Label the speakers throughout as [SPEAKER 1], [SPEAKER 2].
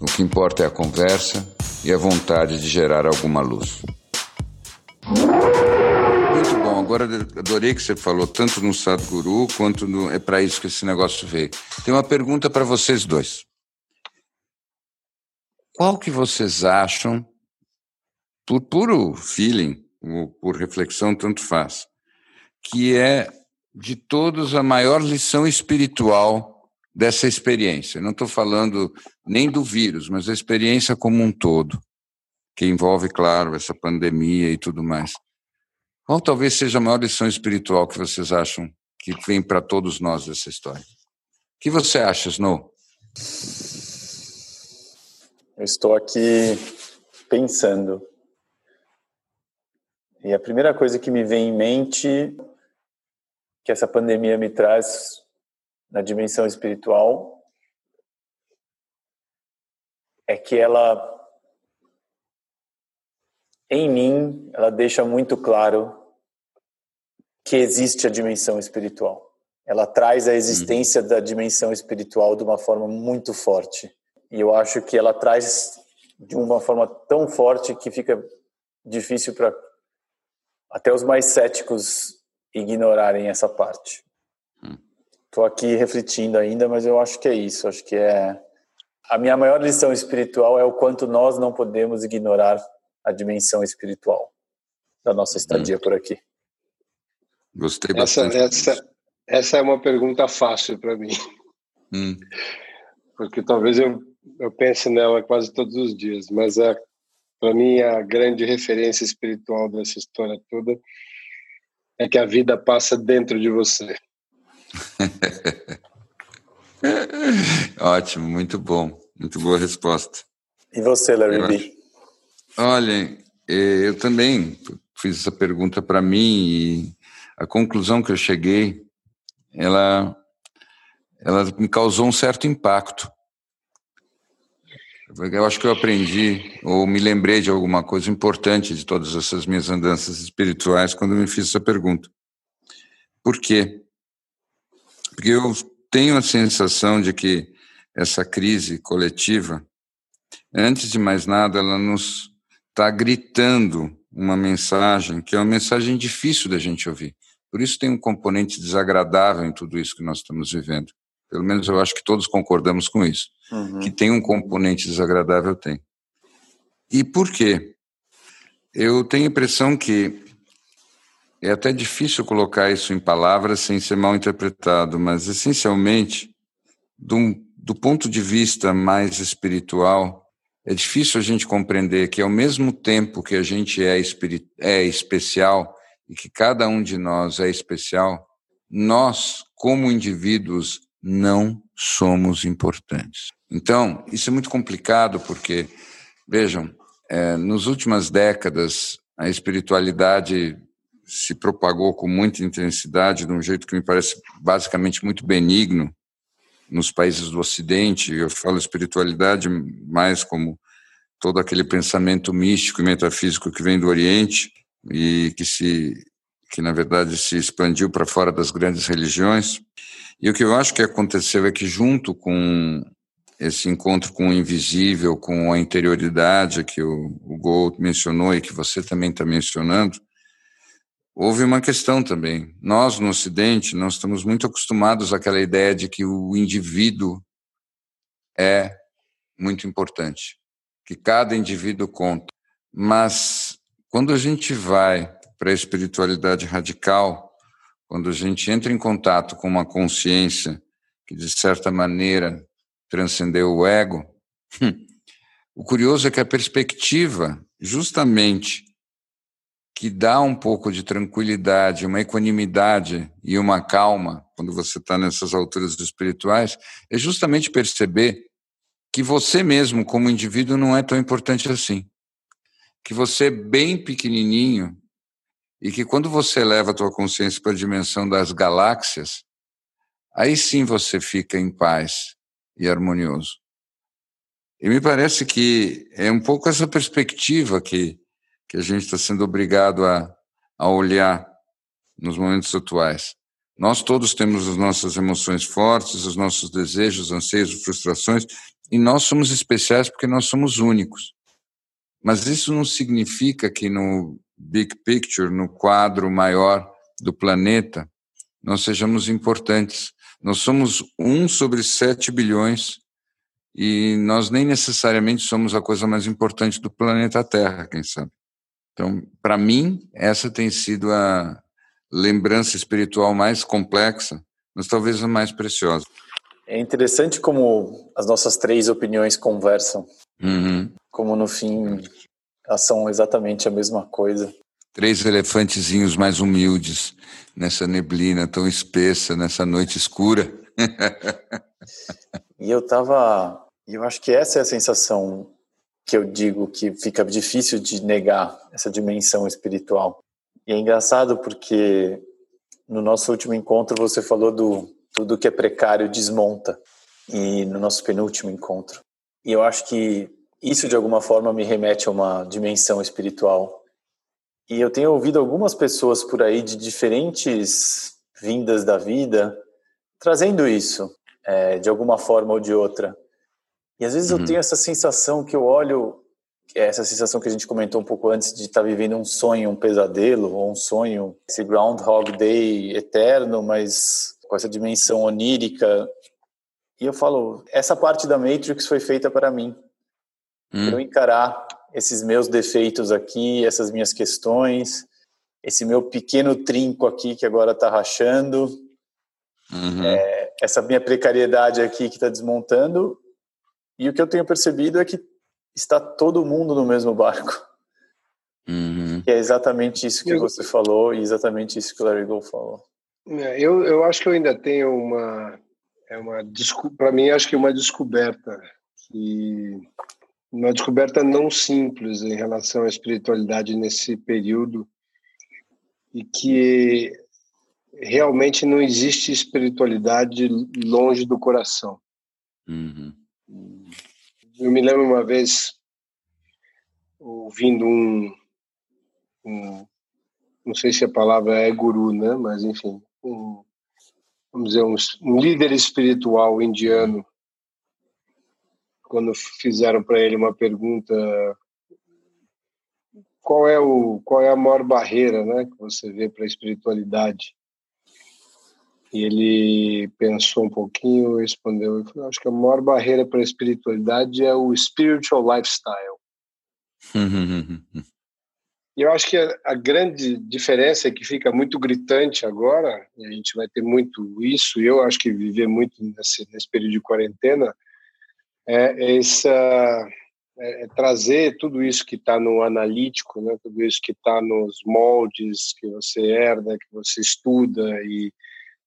[SPEAKER 1] O que importa é a conversa e a vontade de gerar alguma luz. Muito bom. Agora adorei que você falou tanto no Sadhguru quanto no. É para isso que esse negócio veio. Tem uma pergunta para vocês dois. Qual que vocês acham, por puro feeling, ou por reflexão, tanto faz, que é de todos a maior lição espiritual dessa experiência. Não estou falando nem do vírus, mas a experiência como um todo, que envolve, claro, essa pandemia e tudo mais. Qual talvez seja a maior lição espiritual que vocês acham que vem para todos nós dessa história? O que você acha, Snow?
[SPEAKER 2] Eu estou aqui pensando. E a primeira coisa que me vem em mente que essa pandemia me traz na dimensão espiritual é que ela em mim ela deixa muito claro que existe a dimensão espiritual. Ela traz a existência uhum. da dimensão espiritual de uma forma muito forte. E eu acho que ela traz de uma forma tão forte que fica difícil para até os mais céticos ignorarem essa parte. Estou aqui refletindo ainda, mas eu acho que é isso. Acho que é a minha maior lição espiritual é o quanto nós não podemos ignorar a dimensão espiritual da nossa uhum. estadia hum. por aqui.
[SPEAKER 1] Gostei bastante.
[SPEAKER 3] Essa, essa, essa é uma pergunta fácil para mim. Hum. Porque talvez eu, eu pense nela quase todos os dias, mas é, para mim a grande referência espiritual dessa história toda é que a vida passa dentro de você.
[SPEAKER 1] Ótimo, muito bom. Muito boa resposta.
[SPEAKER 2] E você, Larry B?
[SPEAKER 1] Olha, eu também fiz essa pergunta para mim e a conclusão que eu cheguei, ela, ela me causou um certo impacto. Eu acho que eu aprendi ou me lembrei de alguma coisa importante de todas essas minhas andanças espirituais quando me fiz essa pergunta. Por quê? Porque eu tenho a sensação de que essa crise coletiva, antes de mais nada, ela nos está gritando uma mensagem que é uma mensagem difícil da gente ouvir. Por isso tem um componente desagradável em tudo isso que nós estamos vivendo. Pelo menos eu acho que todos concordamos com isso. Uhum. Que tem um componente desagradável, tem. E por quê? Eu tenho a impressão que é até difícil colocar isso em palavras sem ser mal interpretado, mas essencialmente, do, do ponto de vista mais espiritual, é difícil a gente compreender que ao mesmo tempo que a gente é, é especial e que cada um de nós é especial, nós, como indivíduos, não somos importantes. Então, isso é muito complicado porque, vejam, é, nas últimas décadas, a espiritualidade se propagou com muita intensidade, de um jeito que me parece basicamente muito benigno nos países do Ocidente. Eu falo espiritualidade mais como todo aquele pensamento místico e metafísico que vem do Oriente e que se que na verdade se expandiu para fora das grandes religiões. E o que eu acho que aconteceu é que junto com esse encontro com o invisível, com a interioridade que o, o Gold mencionou e que você também está mencionando, houve uma questão também. Nós, no Ocidente, nós estamos muito acostumados àquela ideia de que o indivíduo é muito importante, que cada indivíduo conta. Mas quando a gente vai para a espiritualidade radical, quando a gente entra em contato com uma consciência que, de certa maneira, transcendeu o ego, o curioso é que a perspectiva, justamente que dá um pouco de tranquilidade, uma equanimidade e uma calma quando você está nessas alturas espirituais, é justamente perceber que você mesmo, como indivíduo, não é tão importante assim. Que você é bem pequenininho e que quando você leva a tua consciência para a dimensão das galáxias, aí sim você fica em paz e harmonioso. E me parece que é um pouco essa perspectiva que, que a gente está sendo obrigado a, a olhar nos momentos atuais. Nós todos temos as nossas emoções fortes, os nossos desejos, anseios, frustrações, e nós somos especiais porque nós somos únicos. Mas isso não significa que no big picture, no quadro maior do planeta, nós sejamos importantes. Nós somos um sobre sete bilhões e nós nem necessariamente somos a coisa mais importante do planeta Terra, quem sabe. Então, para mim, essa tem sido a lembrança espiritual mais complexa, mas talvez a mais preciosa.
[SPEAKER 2] É interessante como as nossas três opiniões conversam.
[SPEAKER 1] Uhum.
[SPEAKER 2] Como no fim elas são exatamente a mesma coisa.
[SPEAKER 1] Três elefantezinhos mais humildes nessa neblina tão espessa, nessa noite escura.
[SPEAKER 2] e eu tava e eu acho que essa é a sensação que eu digo que fica difícil de negar essa dimensão espiritual. E é engraçado porque no nosso último encontro você falou do tudo que é precário desmonta e no nosso penúltimo encontro. E eu acho que isso de alguma forma me remete a uma dimensão espiritual. E eu tenho ouvido algumas pessoas por aí de diferentes vindas da vida trazendo isso, é, de alguma forma ou de outra. E às vezes uhum. eu tenho essa sensação que eu olho, é essa sensação que a gente comentou um pouco antes de estar tá vivendo um sonho, um pesadelo, ou um sonho, esse Groundhog Day eterno, mas com essa dimensão onírica. E eu falo, essa parte da Matrix foi feita para mim. Uhum. eu encarar esses meus defeitos aqui, essas minhas questões, esse meu pequeno trinco aqui que agora está rachando, uhum. é, essa minha precariedade aqui que está desmontando, e o que eu tenho percebido é que está todo mundo no mesmo barco.
[SPEAKER 1] Uhum.
[SPEAKER 2] é exatamente isso que eu... você falou e exatamente isso que o Larry Gold falou.
[SPEAKER 3] É, eu, eu acho que eu ainda tenho uma, é uma para mim acho que é uma descoberta que uma descoberta não simples em relação à espiritualidade nesse período e que realmente não existe espiritualidade longe do coração.
[SPEAKER 1] Uhum.
[SPEAKER 3] Eu me lembro uma vez ouvindo um, um não sei se a palavra é guru, né? Mas enfim, um, vamos dizer um, um líder espiritual indiano quando fizeram para ele uma pergunta qual é o qual é a maior barreira, né, que você vê para a espiritualidade? E ele pensou um pouquinho e respondeu: falou, Acho que a maior barreira para a espiritualidade é o spiritual lifestyle. e eu acho que a, a, grande diferença é que fica muito gritante agora, e a gente vai ter muito isso, e eu acho que viver muito nesse, nesse período de quarentena, é, essa, é, é trazer tudo isso que está no analítico, né, tudo isso que está nos moldes que você herda, que você estuda e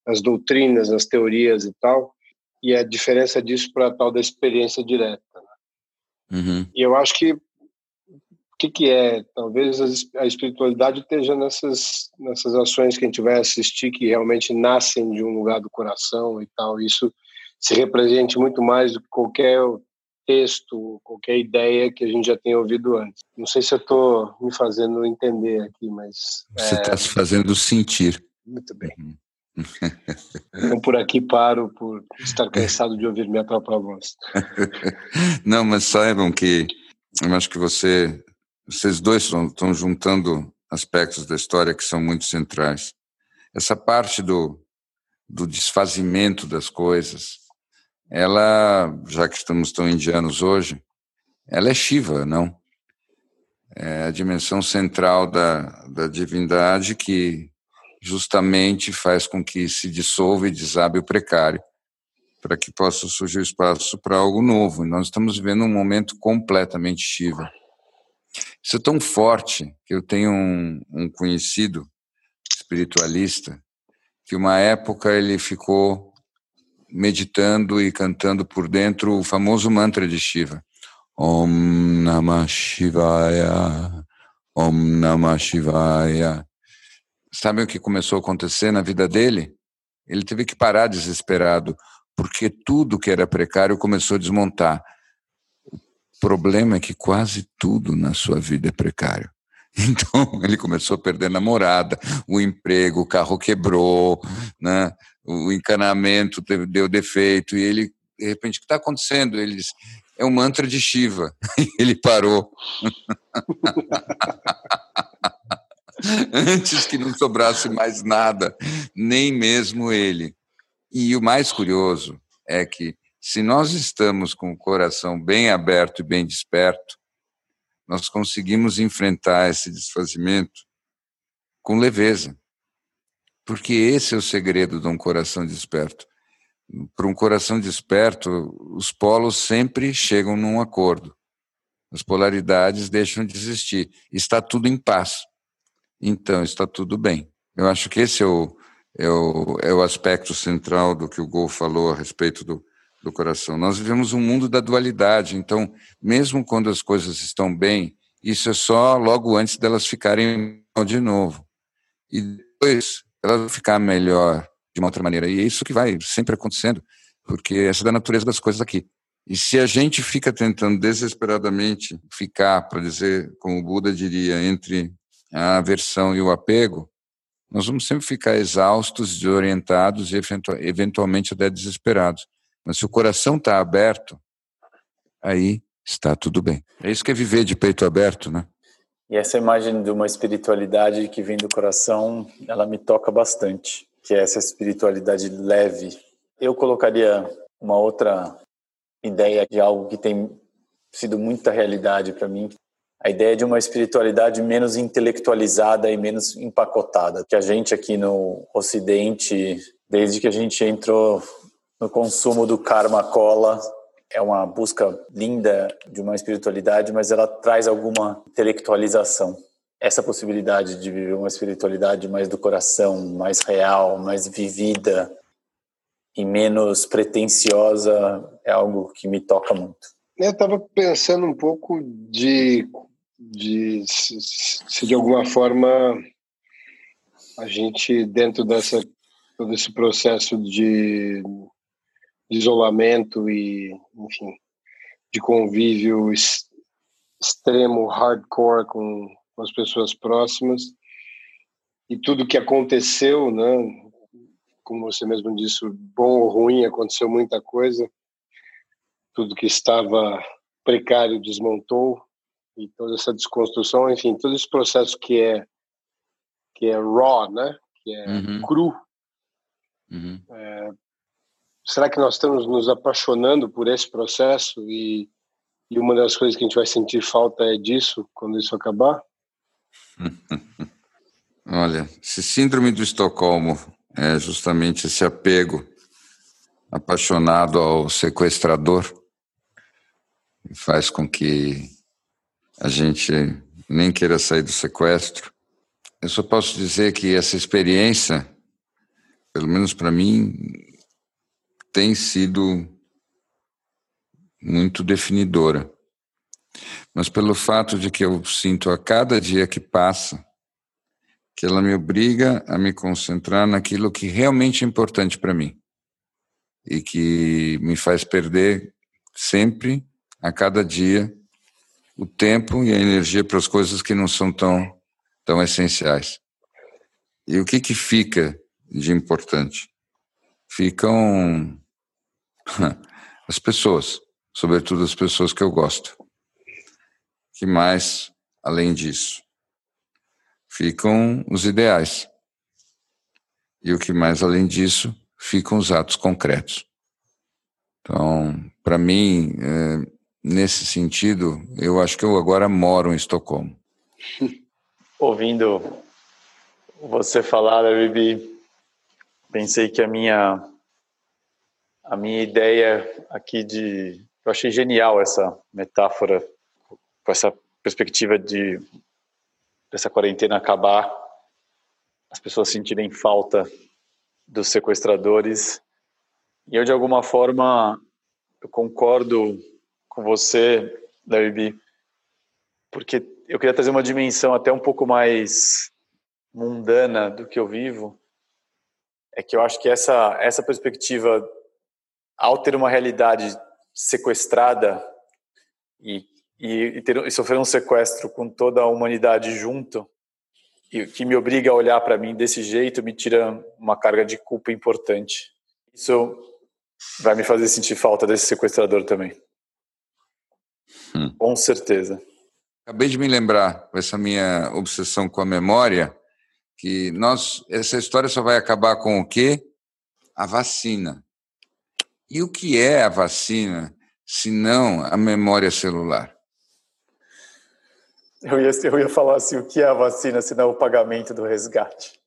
[SPEAKER 3] nas doutrinas, nas teorias e tal, e a diferença disso para a tal da experiência direta.
[SPEAKER 1] Né? Uhum.
[SPEAKER 3] E eu acho que o que, que é? Talvez a espiritualidade esteja nessas, nessas ações que a gente vai assistir que realmente nascem de um lugar do coração e tal. Isso se represente muito mais do que qualquer texto, qualquer ideia que a gente já tenha ouvido antes. Não sei se eu estou me fazendo entender aqui, mas.
[SPEAKER 1] Você está é... se fazendo sentir.
[SPEAKER 3] Muito bem. Uhum. Então por aqui paro por estar cansado de ouvir minha própria voz.
[SPEAKER 1] Não, mas saibam que eu acho que você, vocês dois estão juntando aspectos da história que são muito centrais. Essa parte do, do desfazimento das coisas, ela, já que estamos tão indianos hoje, ela é Shiva, não? É a dimensão central da, da divindade que justamente faz com que se dissolva e desabe o precário, para que possa surgir espaço para algo novo. Nós estamos vivendo um momento completamente Shiva. Isso é tão forte que eu tenho um, um conhecido espiritualista que uma época ele ficou meditando e cantando por dentro o famoso mantra de Shiva. Om Namah Shivaya, Om Namah Shivaya. Sabe o que começou a acontecer na vida dele? Ele teve que parar desesperado, porque tudo que era precário começou a desmontar. O problema é que quase tudo na sua vida é precário. Então ele começou a perder namorada, o emprego, o carro quebrou, né? o encanamento deu defeito, e ele, de repente, o que está acontecendo? Ele disse, é um mantra de Shiva. ele parou. Antes que não sobrasse mais nada, nem mesmo ele. E o mais curioso é que, se nós estamos com o coração bem aberto e bem desperto, nós conseguimos enfrentar esse desfazimento com leveza. Porque esse é o segredo de um coração desperto. Para um coração desperto, os polos sempre chegam num acordo. As polaridades deixam de existir. Está tudo em paz. Então, está tudo bem. Eu acho que esse é o, é o, é o aspecto central do que o Gol falou a respeito do, do coração. Nós vivemos um mundo da dualidade, então, mesmo quando as coisas estão bem, isso é só logo antes delas ficarem mal de novo. E depois elas vão ficar melhor de uma outra maneira. E é isso que vai sempre acontecendo, porque essa é da natureza das coisas aqui. E se a gente fica tentando desesperadamente ficar, para dizer, como o Buda diria, entre a aversão e o apego, nós vamos sempre ficar exaustos, desorientados e eventualmente até desesperados. Mas se o coração está aberto, aí está tudo bem. É isso que é viver de peito aberto, né?
[SPEAKER 2] E essa imagem de uma espiritualidade que vem do coração, ela me toca bastante, que é essa espiritualidade leve. Eu colocaria uma outra ideia de algo que tem sido muita realidade para mim, a ideia de uma espiritualidade menos intelectualizada e menos empacotada. Que a gente aqui no Ocidente, desde que a gente entrou no consumo do karma cola, é uma busca linda de uma espiritualidade, mas ela traz alguma intelectualização. Essa possibilidade de viver uma espiritualidade mais do coração, mais real, mais vivida e menos pretensiosa é algo que me toca muito.
[SPEAKER 3] Eu estava pensando um pouco de de se de alguma forma a gente dentro dessa todo esse processo de, de isolamento e enfim de convívio extremo hardcore com, com as pessoas próximas e tudo que aconteceu né como você mesmo disse bom ou ruim aconteceu muita coisa tudo que estava precário desmontou e toda essa desconstrução, enfim, todo esse processo que é que é raw, né? Que é uhum. cru. Uhum. É, será que nós estamos nos apaixonando por esse processo e, e uma das coisas que a gente vai sentir falta é disso quando isso acabar?
[SPEAKER 1] Olha, esse síndrome do Estocolmo é justamente esse apego apaixonado ao sequestrador faz com que a gente nem queira sair do sequestro. Eu só posso dizer que essa experiência, pelo menos para mim, tem sido muito definidora. Mas pelo fato de que eu sinto a cada dia que passa que ela me obriga a me concentrar naquilo que realmente é importante para mim e que me faz perder sempre, a cada dia, o tempo e a energia para as coisas que não são tão, tão essenciais. E o que, que fica de importante? Ficam as pessoas, sobretudo as pessoas que eu gosto. que mais além disso? Ficam os ideais. E o que mais além disso? Ficam os atos concretos. Então, para mim, é, nesse sentido, eu acho que eu agora moro em Estocolmo.
[SPEAKER 2] Ouvindo você falar, Bibi, pensei que a minha a minha ideia aqui de eu achei genial essa metáfora com essa perspectiva de dessa quarentena acabar, as pessoas sentirem falta dos sequestradores E eu, de alguma forma, eu concordo com você, Larry porque eu queria trazer uma dimensão até um pouco mais mundana do que eu vivo. É que eu acho que essa, essa perspectiva, ao ter uma realidade sequestrada e, e, e, ter, e sofrer um sequestro com toda a humanidade junto, e que me obriga a olhar para mim desse jeito, me tira uma carga de culpa importante. Isso vai me fazer sentir falta desse sequestrador também. Hum. Com certeza.
[SPEAKER 1] Acabei de me lembrar, com essa minha obsessão com a memória, que nós essa história só vai acabar com o quê? A vacina. E o que é a vacina, se não a memória celular?
[SPEAKER 2] Eu ia, eu ia falar assim, o que é a vacina, se não o pagamento do resgate?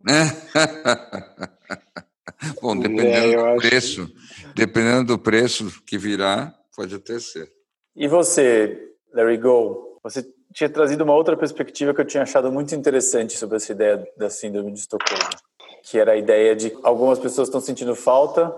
[SPEAKER 1] Bom, dependendo é, do preço, acho... dependendo do preço que virá, pode até ser.
[SPEAKER 2] E você, Larry Go, você tinha trazido uma outra perspectiva que eu tinha achado muito interessante sobre essa ideia da síndrome de Estocolmo, que era a ideia de algumas pessoas estão sentindo falta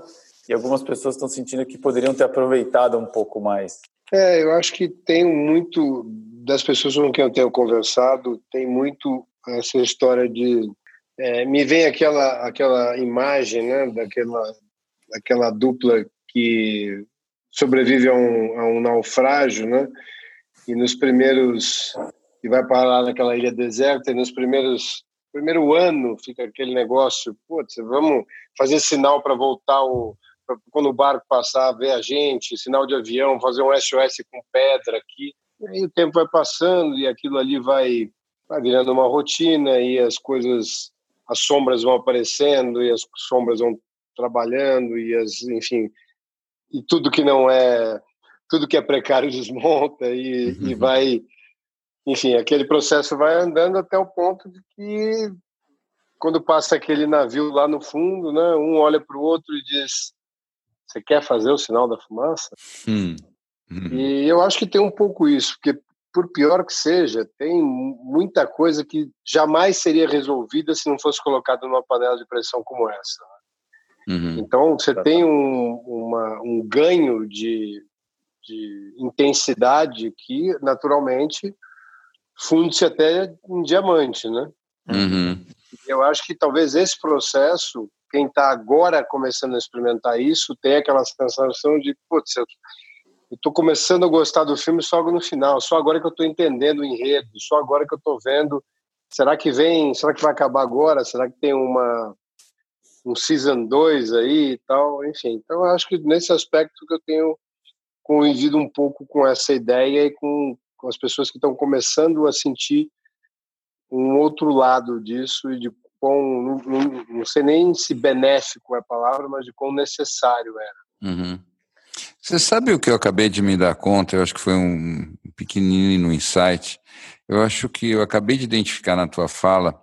[SPEAKER 2] e algumas pessoas estão sentindo que poderiam ter aproveitado um pouco mais.
[SPEAKER 3] É, eu acho que tem muito das pessoas com quem eu tenho conversado, tem muito essa história de é, me vem aquela aquela imagem, né, daquela daquela dupla que sobrevive a um, a um naufrágio, né? E nos primeiros e vai parar naquela ilha deserta e nos primeiros primeiro ano fica aquele negócio, putz, vamos fazer sinal para voltar o quando o barco passar, ver a gente, sinal de avião, fazer um SOS com pedra aqui. E aí o tempo vai passando e aquilo ali vai, vai virando uma rotina e as coisas, as sombras vão aparecendo e as sombras vão trabalhando e as, enfim, e tudo que não é, tudo que é precário desmonta e, uhum. e vai, enfim, aquele processo vai andando até o ponto de que quando passa aquele navio lá no fundo, né, um olha para o outro e diz: "Você quer fazer o sinal da fumaça?" Hum. Uhum. E eu acho que tem um pouco isso, porque por pior que seja, tem muita coisa que jamais seria resolvida se não fosse colocada numa panela de pressão como essa. Uhum. Então você tem um, uma, um ganho de, de intensidade que naturalmente funde-se até em diamante, né? Uhum. Eu acho que talvez esse processo, quem está agora começando a experimentar isso, tem aquela sensação de, putz, eu estou começando a gostar do filme só no final, só agora que eu estou entendendo o enredo, só agora que eu estou vendo. Será que vem? Será que vai acabar agora? Será que tem uma um season 2 aí e tal? Enfim, então eu acho que nesse aspecto que eu tenho convivido um pouco com essa ideia e com, com as pessoas que estão começando a sentir um outro lado disso e de quão, não, não, não sei nem se benéfico é a palavra, mas de quão necessário era.
[SPEAKER 1] Uhum. Você sabe o que eu acabei de me dar conta? Eu acho que foi um pequenino insight. Eu acho que eu acabei de identificar na tua fala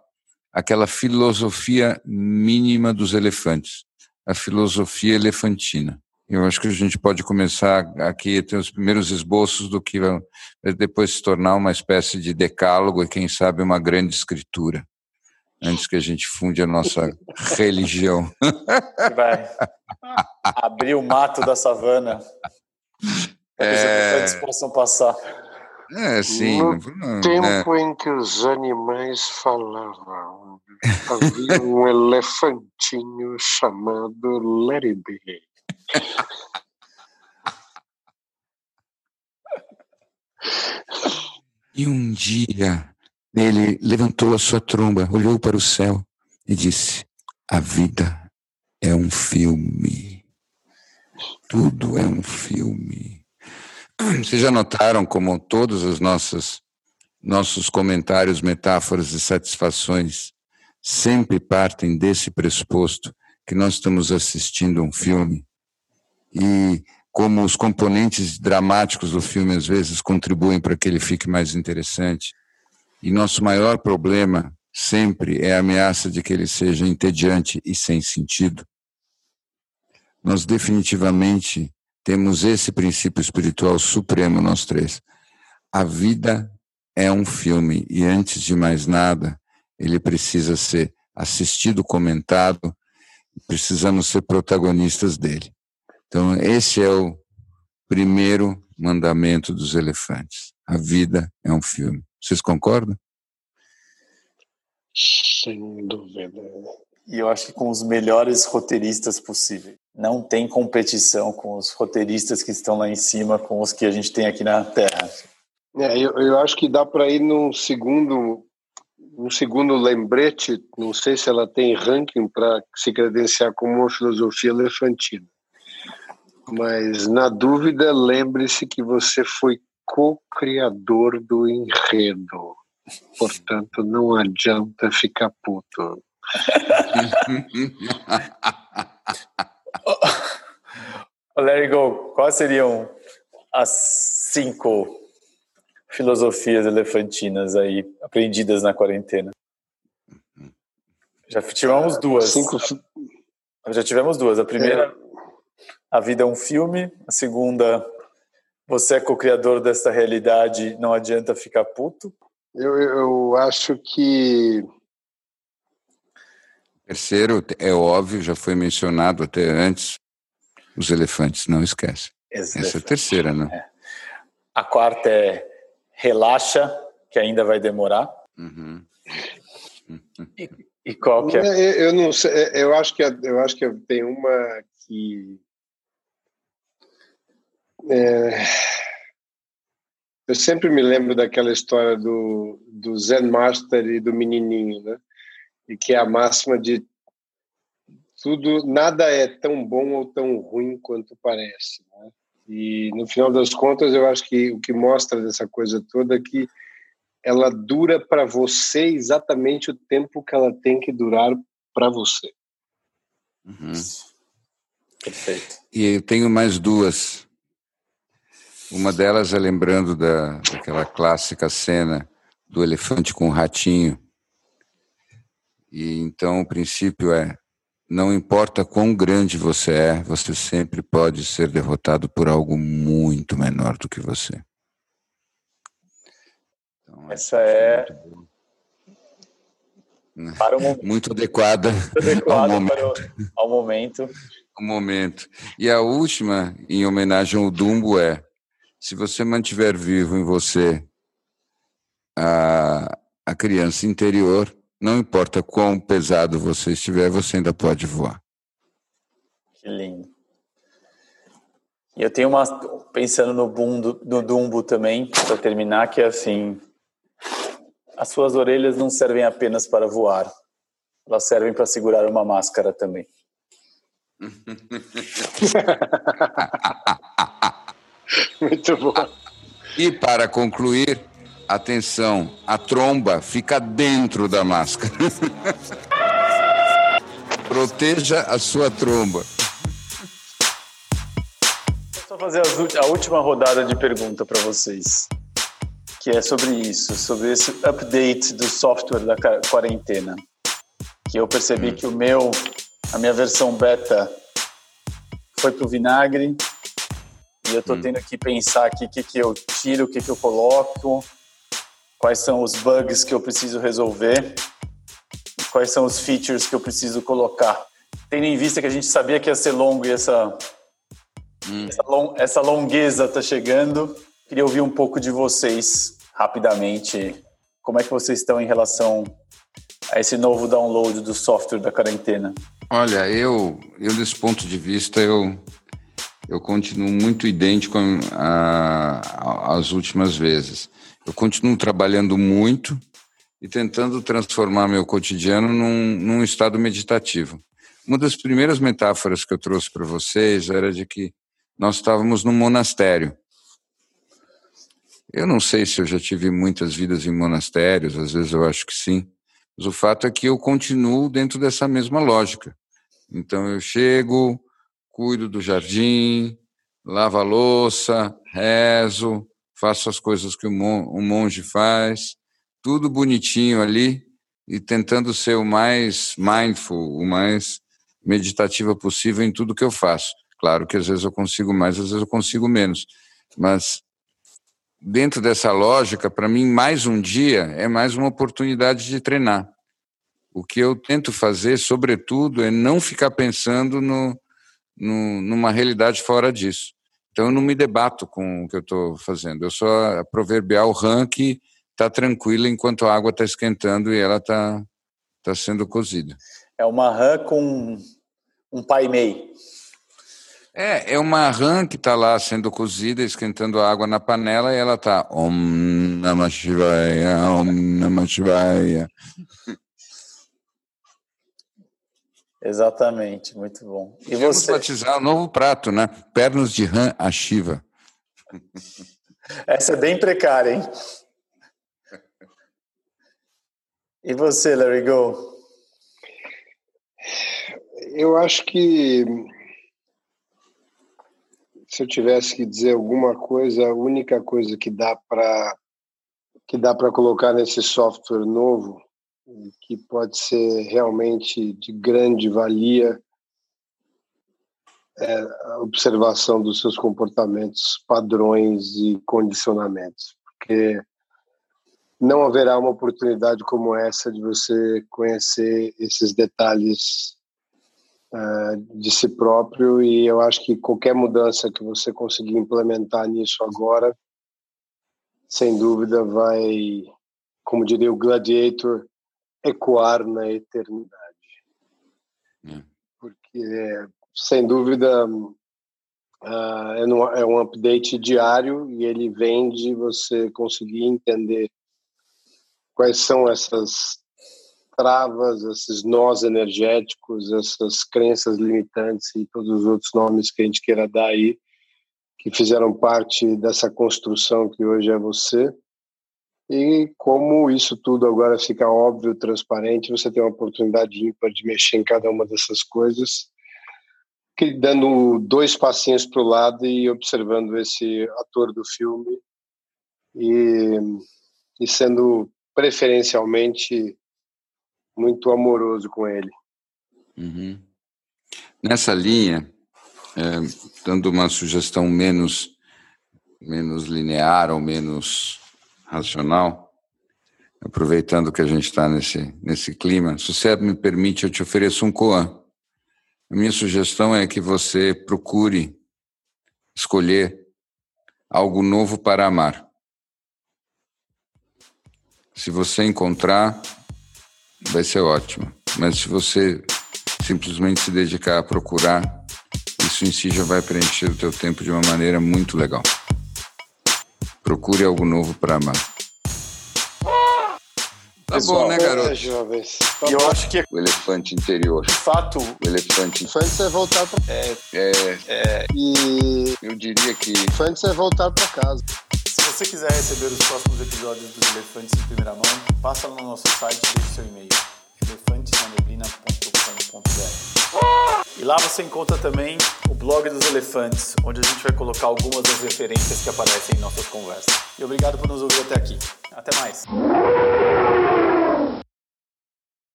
[SPEAKER 1] aquela filosofia mínima dos elefantes, a filosofia elefantina. Eu acho que a gente pode começar aqui a ter os primeiros esboços do que vai depois se tornar uma espécie de decálogo e, quem sabe, uma grande escritura, antes que a gente funde a nossa religião.
[SPEAKER 2] Vai abrir o mato da savana. É... Os possam passar.
[SPEAKER 1] É, sim.
[SPEAKER 3] No não, tempo né? em que os animais falavam, havia um elefantinho chamado Larry B.
[SPEAKER 1] E um dia ele levantou a sua tromba, olhou para o céu e disse: A vida é um filme. Tudo é um filme. Vocês já notaram como todos os nossos, nossos comentários, metáforas e satisfações sempre partem desse pressuposto que nós estamos assistindo um filme e como os componentes dramáticos do filme às vezes contribuem para que ele fique mais interessante. E nosso maior problema sempre é a ameaça de que ele seja entediante e sem sentido. Nós definitivamente temos esse princípio espiritual supremo, nós três. A vida é um filme e, antes de mais nada, ele precisa ser assistido, comentado Precisamos ser protagonistas dele. Então, esse é o primeiro mandamento dos elefantes. A vida é um filme. Vocês concordam?
[SPEAKER 3] Sem dúvida.
[SPEAKER 2] E eu acho que com os melhores roteiristas possíveis. Não tem competição com os roteiristas que estão lá em cima com os que a gente tem aqui na Terra.
[SPEAKER 3] É, eu, eu acho que dá para ir num segundo um segundo lembrete, não sei se ela tem ranking para se credenciar como uma filosofia elefantina. Mas, na dúvida, lembre-se que você foi co-criador do enredo. Portanto, não adianta ficar puto.
[SPEAKER 2] Larry Go, quais seriam as cinco filosofias elefantinas aí aprendidas na quarentena? Já tivemos duas. Cinco... Já tivemos duas. A primeira, é. a vida é um filme. A segunda, você é co-criador dessa realidade, não adianta ficar puto.
[SPEAKER 3] Eu, eu acho que.
[SPEAKER 1] Terceiro, é óbvio, já foi mencionado até antes, os elefantes, não esquece. Essa é a terceira, né? É.
[SPEAKER 2] A quarta é relaxa, que ainda vai demorar. Uhum.
[SPEAKER 3] E, e, qual que é? Eu, eu, não sei, eu acho que eu acho que tem uma que é, eu sempre me lembro daquela história do, do Zen Master e do menininho, né? E que é a máxima de tudo, nada é tão bom ou tão ruim quanto parece. Né? E no final das contas, eu acho que o que mostra dessa coisa toda é que ela dura para você exatamente o tempo que ela tem que durar para você.
[SPEAKER 1] Uhum. Perfeito. E eu tenho mais duas. Uma delas é lembrando da, daquela clássica cena do elefante com o ratinho. E então o princípio é não importa quão grande você é, você sempre pode ser derrotado por algo muito menor do que você.
[SPEAKER 2] Então, Essa é.
[SPEAKER 1] Muito, muito adequada muito ao momento.
[SPEAKER 2] ao momento.
[SPEAKER 1] Ao momento. E a última, em homenagem ao Dumbo, é: se você mantiver vivo em você a, a criança interior, não importa quão pesado você estiver, você ainda pode voar.
[SPEAKER 2] Que lindo. E eu tenho uma pensando no, bumbo, no Dumbo também, para terminar, que é assim: as suas orelhas não servem apenas para voar, elas servem para segurar uma máscara também.
[SPEAKER 3] Muito bom.
[SPEAKER 1] E para concluir, Atenção, a tromba fica dentro da máscara. Proteja a sua tromba.
[SPEAKER 2] Vou só fazer a última rodada de pergunta para vocês, que é sobre isso, sobre esse update do software da quarentena. Que eu percebi hum. que o meu, a minha versão beta foi pro vinagre e eu tô hum. tendo que pensar aqui o que, que eu tiro, o que, que eu coloco quais são os bugs que eu preciso resolver, quais são os features que eu preciso colocar. Tendo em vista que a gente sabia que ia ser longo e essa, hum. essa, long, essa longueza está chegando, queria ouvir um pouco de vocês rapidamente. Como é que vocês estão em relação a esse novo download do software da quarentena?
[SPEAKER 1] Olha, eu, eu desse ponto de vista, eu, eu continuo muito idêntico às últimas vezes. Eu continuo trabalhando muito e tentando transformar meu cotidiano num, num estado meditativo. Uma das primeiras metáforas que eu trouxe para vocês era de que nós estávamos num monastério. Eu não sei se eu já tive muitas vidas em monastérios, às vezes eu acho que sim, mas o fato é que eu continuo dentro dessa mesma lógica. Então eu chego, cuido do jardim, lavo a louça, rezo, faço as coisas que o monge faz, tudo bonitinho ali e tentando ser o mais mindful, o mais meditativa possível em tudo que eu faço. Claro que às vezes eu consigo mais, às vezes eu consigo menos, mas dentro dessa lógica, para mim, mais um dia é mais uma oportunidade de treinar. O que eu tento fazer, sobretudo, é não ficar pensando no, no, numa realidade fora disso. Então, eu não me debato com o que eu estou fazendo. Eu só a proverbial rã que está tranquila enquanto a água está esquentando e ela está tá sendo cozida.
[SPEAKER 2] É uma rã com um pai mei.
[SPEAKER 1] É, é uma rã que está lá sendo cozida, esquentando a água na panela e ela está Om Namah Shivaya, Om Namah Shivaya.
[SPEAKER 2] Exatamente, muito bom.
[SPEAKER 1] E Vamos você? batizar um novo prato, né? Pernas de rã a Shiva.
[SPEAKER 2] Essa é bem precária, hein? E você, Larry Go?
[SPEAKER 3] Eu acho que se eu tivesse que dizer alguma coisa, a única coisa que dá para que dá para colocar nesse software novo que pode ser realmente de grande valia é a observação dos seus comportamentos, padrões e condicionamentos, porque não haverá uma oportunidade como essa de você conhecer esses detalhes uh, de si próprio e eu acho que qualquer mudança que você conseguir implementar nisso agora, sem dúvida vai, como diria o Gladiator, ecoar na eternidade. É. Porque, sem dúvida, uh, é um update diário e ele vem de você conseguir entender quais são essas travas, esses nós energéticos, essas crenças limitantes e todos os outros nomes que a gente queira dar aí, que fizeram parte dessa construção que hoje é você. E como isso tudo agora fica óbvio, transparente, você tem uma oportunidade ímpar de mexer em cada uma dessas coisas, que dando dois passinhos para o lado e observando esse ator do filme e, e sendo preferencialmente muito amoroso com ele.
[SPEAKER 1] Uhum. Nessa linha, é, dando uma sugestão menos menos linear ou menos racional, aproveitando que a gente está nesse nesse clima, se você me permite, eu te ofereço um koan. A minha sugestão é que você procure escolher algo novo para amar. Se você encontrar, vai ser ótimo. Mas se você simplesmente se dedicar a procurar, isso em si já vai preencher o teu tempo de uma maneira muito legal. Procure algo novo para amar. Tá Pessoal, bom, né, garoto? É,
[SPEAKER 2] jovens. Tá e eu acho que
[SPEAKER 1] o elefante interior.
[SPEAKER 2] De fato,
[SPEAKER 1] o elefante.
[SPEAKER 3] Infantes é voltar para.
[SPEAKER 1] É, é, é.
[SPEAKER 3] E
[SPEAKER 1] eu diria que.
[SPEAKER 3] Infantes é voltar para casa.
[SPEAKER 2] Se você quiser receber os próximos episódios dos Elefantes em primeira mão, passa no nosso site e deixe seu e-mail elefantesnaneblina.com.br E lá você encontra também blog dos elefantes, onde a gente vai colocar algumas das referências que aparecem em nossas conversas. E obrigado por nos ouvir até aqui. Até mais.